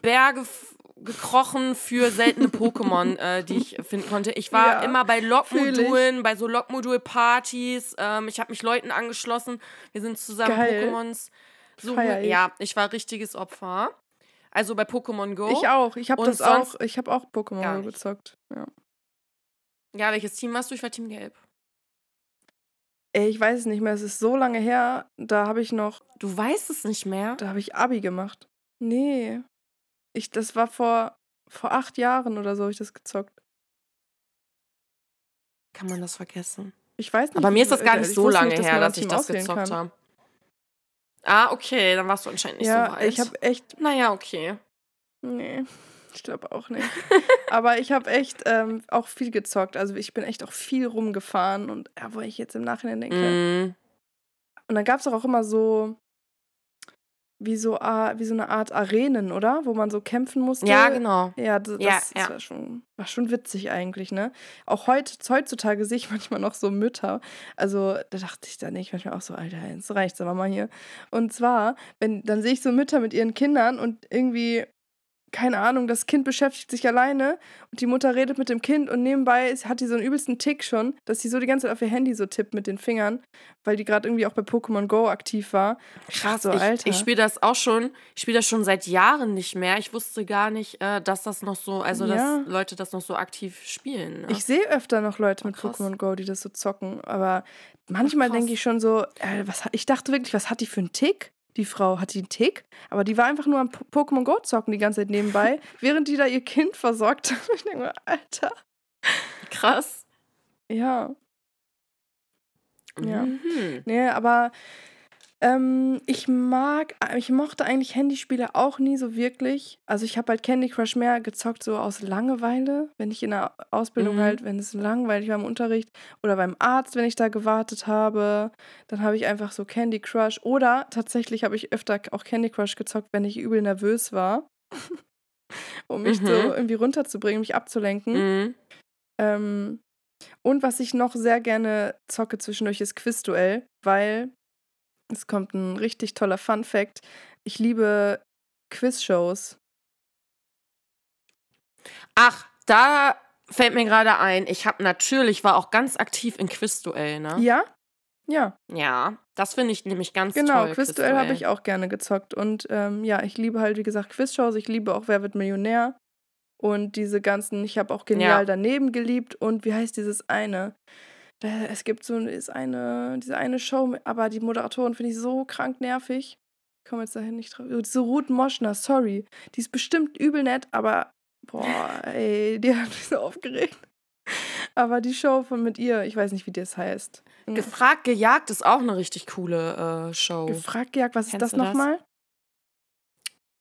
f- gekrochen für seltene Pokémon, äh, die ich finden konnte. Ich war Ja, immer bei Lokmodulen, bei so Lokmodul-Partys. Ähm, ich habe mich Leuten angeschlossen. Wir sind zusammen. Pokémons suchen. Ja, ich war richtiges Opfer. Also bei Pokémon Go. Ich auch. Ich habe das auch. Ich habe auch Pokémon Go gezockt. Ja. Ja, welches Team warst du? Ich war Team Gelb. Ey, ich weiß es nicht mehr. Es ist so lange her. Da habe ich noch, Du weißt es nicht mehr. da habe ich Abi gemacht. Nee. Ich, das war vor, vor acht Jahren oder so, habe ich das gezockt. Kann man das vergessen? Ich weiß nicht. Aber mir ist das gar äh, nicht ich so lange nicht, dass her, dass ich das gezockt kann. habe. Ah, okay, dann warst du anscheinend nicht ja, so weit. ich habe echt naja, okay. Nee, ich glaube auch nicht. Aber ich habe echt ähm, auch viel gezockt. Also ich bin echt auch viel rumgefahren und ja, wo ich jetzt im Nachhinein denke. Mm. Und dann gab es auch immer so wie so, wie so eine Art Arenen, oder? Wo man so kämpfen musste. Ja, genau. Ja, das, Ja, das ja. War, schon, war schon witzig eigentlich, ne? Auch heute, heutzutage sehe ich manchmal noch so Mütter. Also da dachte ich dann nicht manchmal auch so, Alter, jetzt reicht's aber mal hier. Und zwar, wenn, dann sehe ich so Mütter mit ihren Kindern und irgendwie, keine Ahnung, das Kind beschäftigt sich alleine und die Mutter redet mit dem Kind und nebenbei hat die so einen übelsten Tick schon, dass sie so die ganze Zeit auf ihr Handy so tippt mit den Fingern, weil die gerade irgendwie auch bei Pokémon Go aktiv war. Ich Krass, so, ich, Alter. ich spiele das auch schon, ich spiele das schon seit Jahren nicht mehr. Ich wusste gar nicht, äh, dass das noch so, also Ja. dass Leute das noch so aktiv spielen. Ne? Ich sehe öfter noch Leute mit krass. Pokémon Go, die das so zocken, aber manchmal denke ich schon so, äh, was, ich dachte wirklich, was hat die für einen Tick? Die Frau hat die einen Tick, aber die war einfach nur am Po- Pokémon Go zocken die ganze Zeit nebenbei, während die da ihr Kind versorgt hat. Ich denke mir, Alter. Krass. Ja, Ja. Mhm. nee, aber ähm, ich mag, ich mochte eigentlich Handyspiele auch nie so wirklich. Also ich habe halt Candy Crush mehr gezockt, so aus Langeweile, wenn ich in der Ausbildung Mhm. halt, wenn es langweilig war im Unterricht oder beim Arzt, wenn ich da gewartet habe, dann habe ich einfach so Candy Crush oder tatsächlich habe ich öfter auch Candy Crush gezockt, wenn ich übel nervös war, um mich Mhm. so irgendwie runterzubringen, mich abzulenken. Mhm. Ähm, und was ich noch sehr gerne zocke zwischendurch ist Quizduell, weil es kommt ein richtig toller Fun Fact. Ich liebe Quizshows. Ach, da fällt mir gerade ein, ich habe natürlich, war auch ganz aktiv in Quizduell, ne? Ja? Ja, Ja, das finde ich nämlich ganz genau. toll. Quizduell habe ich auch gerne gezockt. Und ähm, ja, ich liebe halt, wie gesagt, Quizshows. Ich liebe auch Wer wird Millionär. Und diese ganzen, ich habe auch Genial Ja. daneben geliebt. Und wie heißt dieses eine? Es gibt so ist eine, diese eine Show, aber die Moderatorin finde ich so krank nervig. Ich komme jetzt dahin nicht drauf. So Ruth Moschner, sorry. Die ist bestimmt übel nett, aber boah, ey, die hat mich so aufgeregt. Aber die Show von mit ihr, ich weiß nicht, wie das heißt. Gefragt, gejagt ist auch eine richtig coole äh, Show. Gefragt gejagt, was ist Kennst du das? nochmal?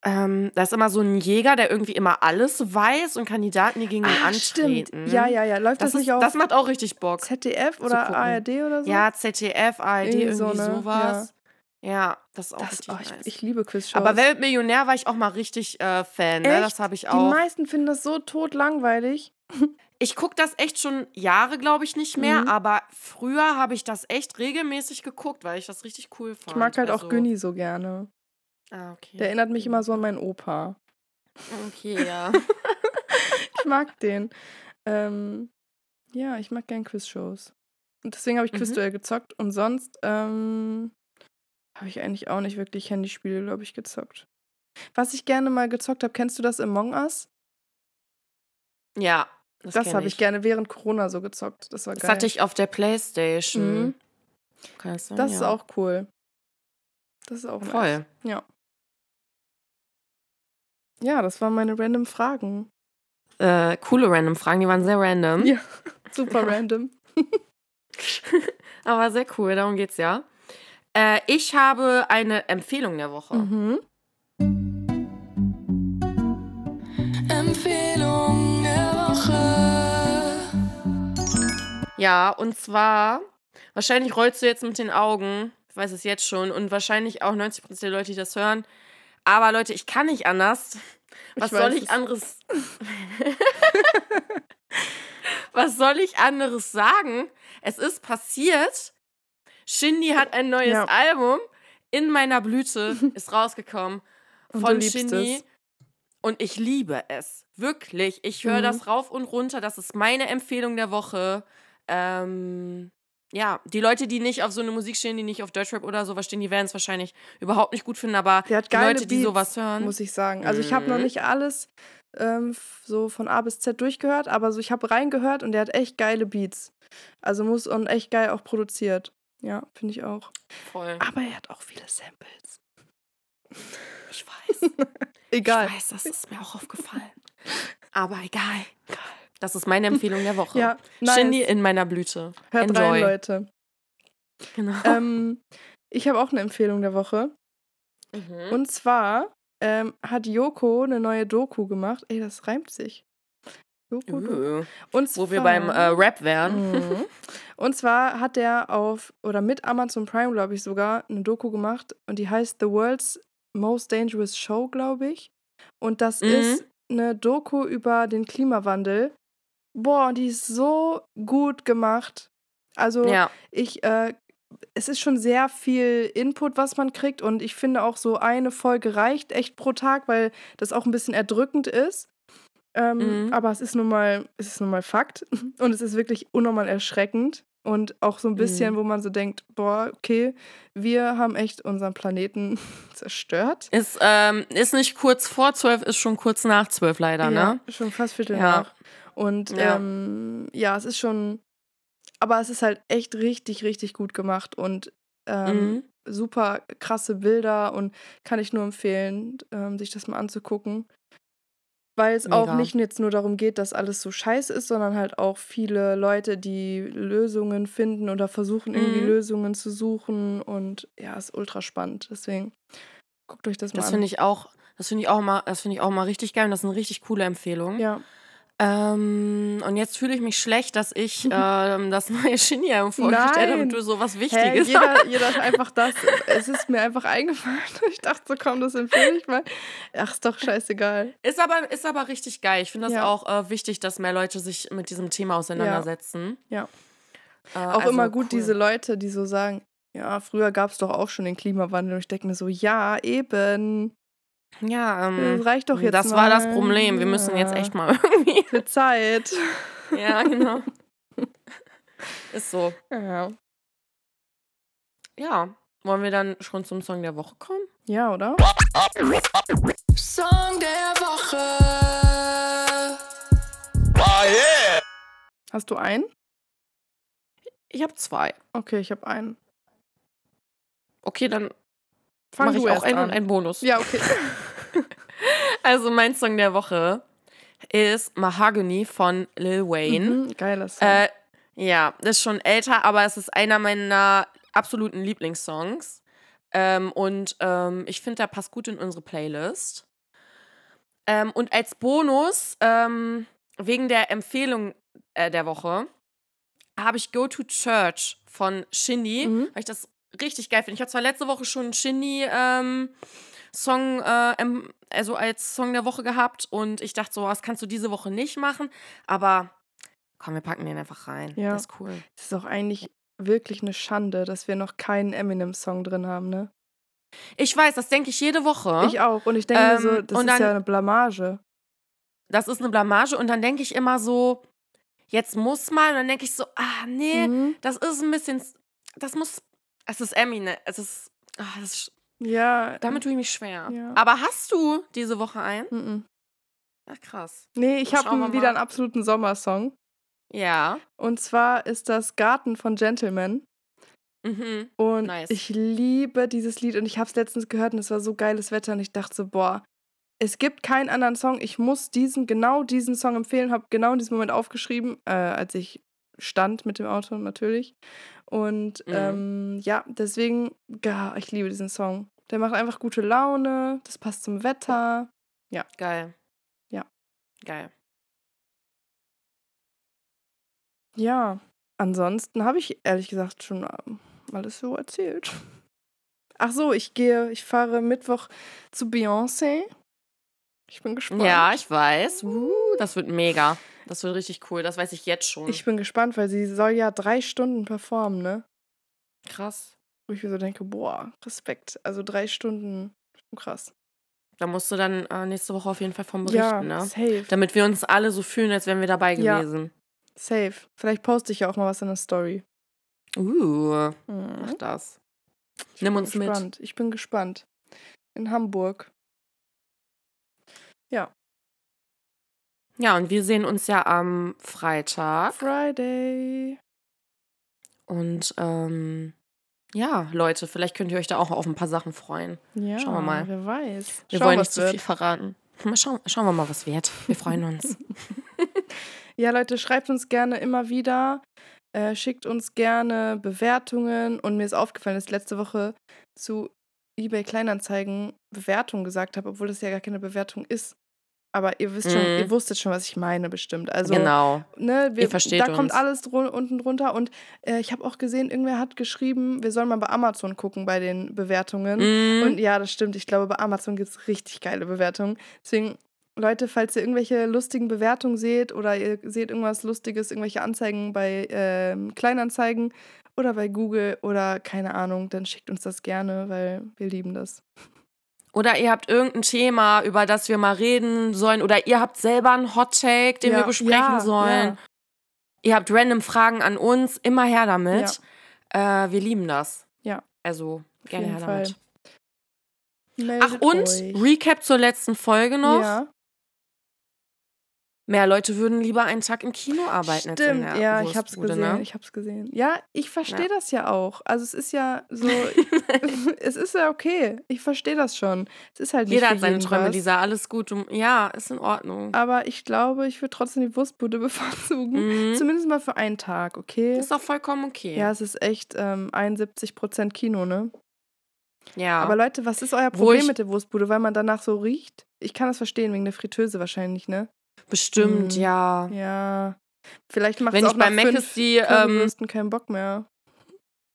Ähm, da ist immer so ein Jäger, der irgendwie immer alles weiß und Kandidaten, die gegen ihn stimmt. antreten. Ja, ja, ja. Läuft das, Das, ist, nicht auf das macht auch richtig Bock. ZDF oder. ARD oder so? Ja, ZDF, ARD, Irgendwie so, ne? sowas. Ja. das ist auch das, richtig oh, ich, nice. ich liebe Quizshows. Aber Wer wird Millionär war ich auch mal richtig äh, Fan. Ne? Das habe ich Die auch. meisten finden das so totlangweilig. Ich gucke das echt schon Jahre, glaube ich, nicht mehr. Mhm. Aber früher habe ich das echt regelmäßig geguckt, weil ich das richtig cool fand. Ich mag halt auch Also- Günni so gerne. Ah, okay. Der erinnert mich immer so an meinen Opa. Okay, ja. Ich mag den. Ähm, ja, ich mag gern Quizshows. Und deswegen habe ich Mhm. Quizduell gezockt. Und sonst ähm, habe ich eigentlich auch nicht wirklich Handyspiele, glaube ich, gezockt. Was ich gerne mal gezockt habe, kennst du das Among Us? ja. Das, Das, habe ich gerne während Corona so gezockt. Das war Das geil. hatte ich auf der Playstation. Mhm. Das sein? das ist ja. auch cool. Das ist auch nice. voll. Ja. Ja, das waren meine random Fragen. Äh, coole random Fragen, die waren sehr random. Ja. Super random. Aber sehr cool, darum geht's ja. Äh, ich habe eine Empfehlung der Woche. Mhm. Empfehlung der Woche. Ja, und zwar, wahrscheinlich rollst du jetzt mit den Augen, ich weiß es jetzt schon, und wahrscheinlich auch 90% der Leute, die das hören. Aber Leute, ich kann nicht anders. Was Ich soll ich es. anderes. Was soll ich anderes sagen? Es ist passiert. Shindy hat ein neues Ja. Album. In meiner Blüte ist rausgekommen. Von Shindy. es. Und ich liebe es. Wirklich. Ich höre Mhm. das rauf und runter. Das ist meine Empfehlung der Woche. Ähm, ja, die Leute, die nicht auf so eine Musik stehen, die nicht auf Deutschrap oder sowas stehen, die werden es wahrscheinlich überhaupt nicht gut finden. Aber die Leute, die Beats, sowas hören. Muss ich sagen. Also ich habe noch Mhm. nicht alles ähm, so von A bis Z durchgehört, aber so ich habe reingehört und der hat echt geile Beats. Also muss und echt geil auch produziert. Ja, finde ich auch. voll. Aber er hat auch viele Samples. Ich weiß. Egal. Ich weiß, das ist mir auch aufgefallen. Aber egal. Das ist meine Empfehlung der Woche. Ja, nice. Shindy in meiner Blüte. Hört Enjoy. rein, Leute. Genau. ähm, ich habe auch eine Empfehlung der Woche. Mhm. Und zwar ähm, hat Joko eine neue Doku gemacht. Ey, das reimt sich. Joko. Uh, Und zwar, wo wir beim äh, Rap wären. Mhm. Und zwar hat er auf, oder mit Amazon Prime, glaube ich sogar, eine Doku gemacht und die heißt The World's Most Dangerous Show, glaube ich. Und das Mhm. ist eine Doku über den Klimawandel. Boah, und die ist so gut gemacht. Also Ja. ich, äh, es ist schon sehr viel Input, was man kriegt. Und ich finde auch so eine Folge reicht echt pro Tag, weil das auch ein bisschen erdrückend ist. Ähm, Mhm. Aber es ist nun mal, es ist nun mal Fakt. Und es ist wirklich unnormal erschreckend. Und auch so ein bisschen, Mhm. wo man so denkt, boah, okay, wir haben echt unseren Planeten zerstört. Ist, ähm, ist nicht kurz vor zwölf, ist schon kurz nach zwölf leider, ne? Ja, schon fast Viertel Ja. nach. Und Ja. ähm, ja, es ist schon, aber es ist halt echt richtig, richtig gut gemacht und ähm, Mhm. super krasse Bilder und kann ich nur empfehlen, ähm, sich das mal anzugucken. Weil es auch nicht jetzt nur darum geht, dass alles so scheiße ist, sondern halt auch viele Leute, die Lösungen finden oder versuchen, irgendwie Mhm. Lösungen zu suchen. Und ja, ist ultra spannend. Deswegen guckt euch das mal Das an. finde ich auch, das finde ich auch mal, das finde ich auch mal richtig geil und das ist eine richtig coole Empfehlung. Ja, Ähm, und jetzt fühle ich mich schlecht, dass ich ähm, das neue Shindy-Album vorgestellt habe und du sowas Hä, Wichtiges jeder, jeder hat einfach das. Es ist mir einfach eingefallen. Ich dachte so, komm, das empfehle ich mal. Ach, ist doch scheißegal. Ist aber, ist aber richtig geil. Ich finde das Ja. auch äh, wichtig, dass mehr Leute sich mit diesem Thema auseinandersetzen. Ja. Äh, Auch also immer gut, cool. diese Leute, die so sagen, ja, früher gab es doch auch schon den Klimawandel. Und ich denke mir so, ja, eben. Ja, ähm, Das reicht doch jetzt das war das mal. Problem. Wir müssen jetzt echt mal irgendwie. Für Zeit. Ja, genau. Ist so. Ja. Ja. Wollen wir dann schon zum Song der Woche kommen? Ja, oder? Song der Woche. Hast du einen? Ich habe zwei. Okay, ich habe einen. Okay, dann Fang mache du ich auch einen an. und einen Bonus. Ja, okay. Also mein Song der Woche ist Mahogany von Lil Wayne. Mhm, geiler Song. Äh, ja, das ist schon älter, aber es ist einer meiner absoluten Lieblingssongs. Ähm, und ähm, ich finde, der passt gut in unsere Playlist. Ähm, und als Bonus, ähm, wegen der Empfehlung äh, der Woche, habe ich Go to Church von Shindy, Mhm. weil ich das richtig geil finde. Ich habe zwar letzte Woche schon einen Shindy-Song äh, em- also als Song der Woche gehabt und ich dachte so, was kannst du diese Woche nicht machen, aber komm, wir packen den einfach rein. Ja. Das ist cool. Es ist auch eigentlich wirklich eine Schande, dass wir noch keinen Eminem-Song drin haben, ne? Ich weiß, das denke ich jede Woche. Ich auch. Und ich denke Ähm, so, das ist ja dann- eine Blamage. das ist eine Blamage und dann denke ich immer so, jetzt muss mal und dann denke ich so, ah nee, Mhm. das ist ein bisschen, das muss, es ist Eminem, es ist, das ist Ja. damit tue ich mich schwer. Ja. Aber hast du diese Woche einen? Mhm. Ach krass. Nee, ich habe wieder einen absoluten Sommersong. Ja. Und zwar ist das Garten von Gentleman. Mhm. Und Nice. ich liebe dieses Lied und ich habe es letztens gehört und es war so geiles Wetter und ich dachte so, boah, es gibt keinen anderen Song. Ich muss diesen, genau diesen Song empfehlen, habe genau in diesem Moment aufgeschrieben, äh, als ich stand mit dem Auto natürlich. Und Mhm. ähm, ja, deswegen, ja, ich liebe diesen Song. Der macht einfach gute Laune, das passt zum Wetter. Geil. Ja. Geil. Ja, ansonsten habe ich ehrlich gesagt schon ähm, alles so erzählt. Ach so, ich gehe, ich fahre Mittwoch zu Beyoncé. Ich bin gespannt. Ja, ich weiß. Uh, das wird mega. Das wird richtig cool. Das weiß ich jetzt schon. Ich bin gespannt, weil sie soll ja drei Stunden performen, ne? krass. Wo ich mir so denke, boah, Respekt. Also drei Stunden, schon krass. Da musst du dann äh, nächste Woche auf jeden Fall von ja, berichten, ne? safe. Damit wir uns alle so fühlen, als wären wir dabei Ja. gewesen. Safe. Vielleicht poste ich ja auch mal was in der Story. Uh, mach Mhm. das. Ich Nimm uns mit. gespannt. Ich bin gespannt. In Hamburg. Ja, und wir sehen uns ja am Freitag. Friday. Und ähm, ja, Leute, vielleicht könnt ihr euch da auch auf ein paar Sachen freuen. Ja, Schauen wir mal. Wer weiß. Wir Schauen, wollen nicht zu wird. viel verraten. Mal schauen, schauen wir mal, was wird. Wir freuen uns. Ja, Leute, schreibt uns gerne immer wieder. Äh, schickt uns gerne Bewertungen. Und mir ist aufgefallen, dass ich letzte Woche zu eBay Kleinanzeigen Bewertung gesagt habe, obwohl das ja gar keine Bewertung ist. Aber ihr wisst schon, Mhm. ihr wusstet schon, was ich meine, bestimmt. Also, genau. ne, wir, Ihr versteht da kommt uns. alles drun unten drunter. Und äh, ich habe auch gesehen, irgendwer hat geschrieben, wir sollen mal bei Amazon gucken bei den Bewertungen. Mhm. Und ja, das stimmt. Ich glaube, bei Amazon gibt es richtig geile Bewertungen. Deswegen, Leute, falls ihr irgendwelche lustigen Bewertungen seht oder ihr seht irgendwas Lustiges, irgendwelche Anzeigen bei ähm, Kleinanzeigen oder bei Google oder keine Ahnung, dann schickt uns das gerne, weil wir lieben das. Oder ihr habt irgendein Thema, über das wir mal reden sollen. Oder ihr habt selber einen Hot Take, den Ja, wir besprechen ja, sollen. ja. Ihr habt random Fragen an uns. Immer her damit. Äh, wir lieben das. Ja. Also gerne her damit. Meldet Ach, und euch. Recap zur letzten Folge noch. Ja, Mehr Leute würden lieber einen Tag im Kino arbeiten als in stimmt. der Ja, ich hab's gesehen. Ne? Ich hab's gesehen. Ja, ich verstehe Ja. das ja auch. Also es ist ja so, es ist ja okay. Ich verstehe das schon. Es ist halt nicht Jeder hat seine Träume. Lisa. Alles gut. Ja, ist in Ordnung. Aber ich glaube, ich würde trotzdem die Wurstbude bevorzugen. Mhm. Zumindest mal für einen Tag, okay? Ist doch vollkommen okay. Ja, es ist echt ähm, 71% Kino, ne? ja. Aber Leute, was ist euer Problem mit der Wurstbude? Weil man danach so riecht? Ich kann das verstehen, wegen der Fritteuse wahrscheinlich, ne? Bestimmt, Mhm. ja. Ja. Vielleicht macht es ich auch bei Mac fünf ist die, ähm, keinen Bock mehr.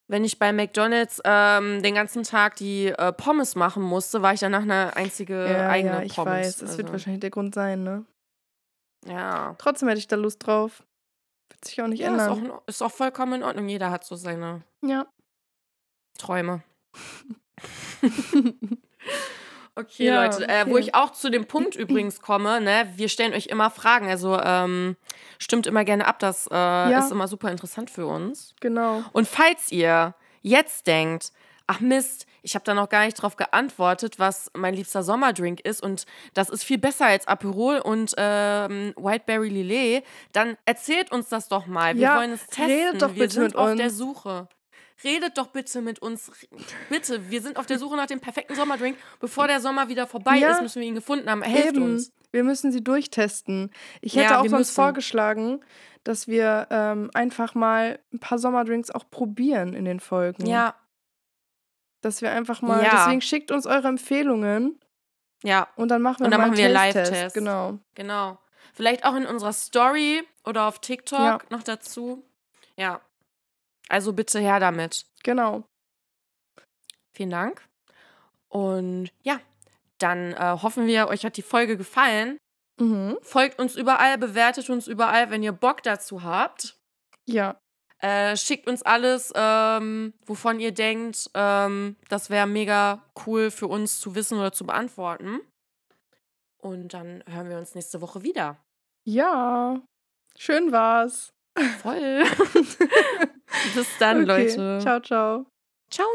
wenn ich bei McDonalds ähm, den ganzen Tag die äh, Pommes machen musste, war ich danach eine einzige ja, eigene ja, ich Pommes. weiß. Das wird also, wahrscheinlich der Grund sein, ne? Ja. Trotzdem hätte ich da Lust drauf. Wird sich auch nicht ja ist, auch, ändern. in- ist auch vollkommen in Ordnung. Jeder hat so seine Ja. Träume. Okay, Ja, Leute, Äh, wo okay. ich auch zu dem Punkt übrigens komme, ne, wir stellen euch immer Fragen, also ähm, stimmt immer gerne ab, das äh, ist immer super interessant für uns. Genau. Und falls ihr jetzt denkt, ach Mist, ich habe da noch gar nicht drauf geantwortet, was mein liebster Sommerdrink ist und das ist viel besser als Aperol und ähm, Whiteberry Lillet, dann erzählt uns das doch mal. Wir Ja, wollen es testen. redet doch wir bitte sind mit auf uns. der Suche. Redet doch bitte mit uns. Bitte, wir sind auf der Suche nach dem perfekten Sommerdrink. Bevor der Sommer wieder vorbei Ja. ist, müssen wir ihn gefunden haben. Helft Eben. uns. Wir müssen sie durchtesten. Ich Ja, hätte auch wir sonst müssen. vorgeschlagen, dass wir ähm, einfach mal ein paar Sommerdrinks auch probieren in den Folgen. Ja, Dass wir einfach mal. Ja. Deswegen schickt uns eure Empfehlungen ja, und dann machen wir Und dann mal machen einen wir. Live-Test. Genau. genau. Vielleicht auch in unserer Story oder auf TikTok Ja. noch dazu. Ja. Also bitte her damit. Genau. Vielen Dank. Und ja, dann äh, hoffen wir, euch hat die Folge gefallen. Mhm. Folgt uns überall, bewertet uns überall, wenn ihr Bock dazu habt. Ja. Äh, schickt uns alles, ähm, wovon ihr denkt, ähm, das wäre mega cool für uns zu wissen oder zu beantworten. Und dann hören wir uns nächste Woche wieder. Ja. Schön war's. Voll. Bis dann, Okay. Leute. Ciao, ciao. Ciao.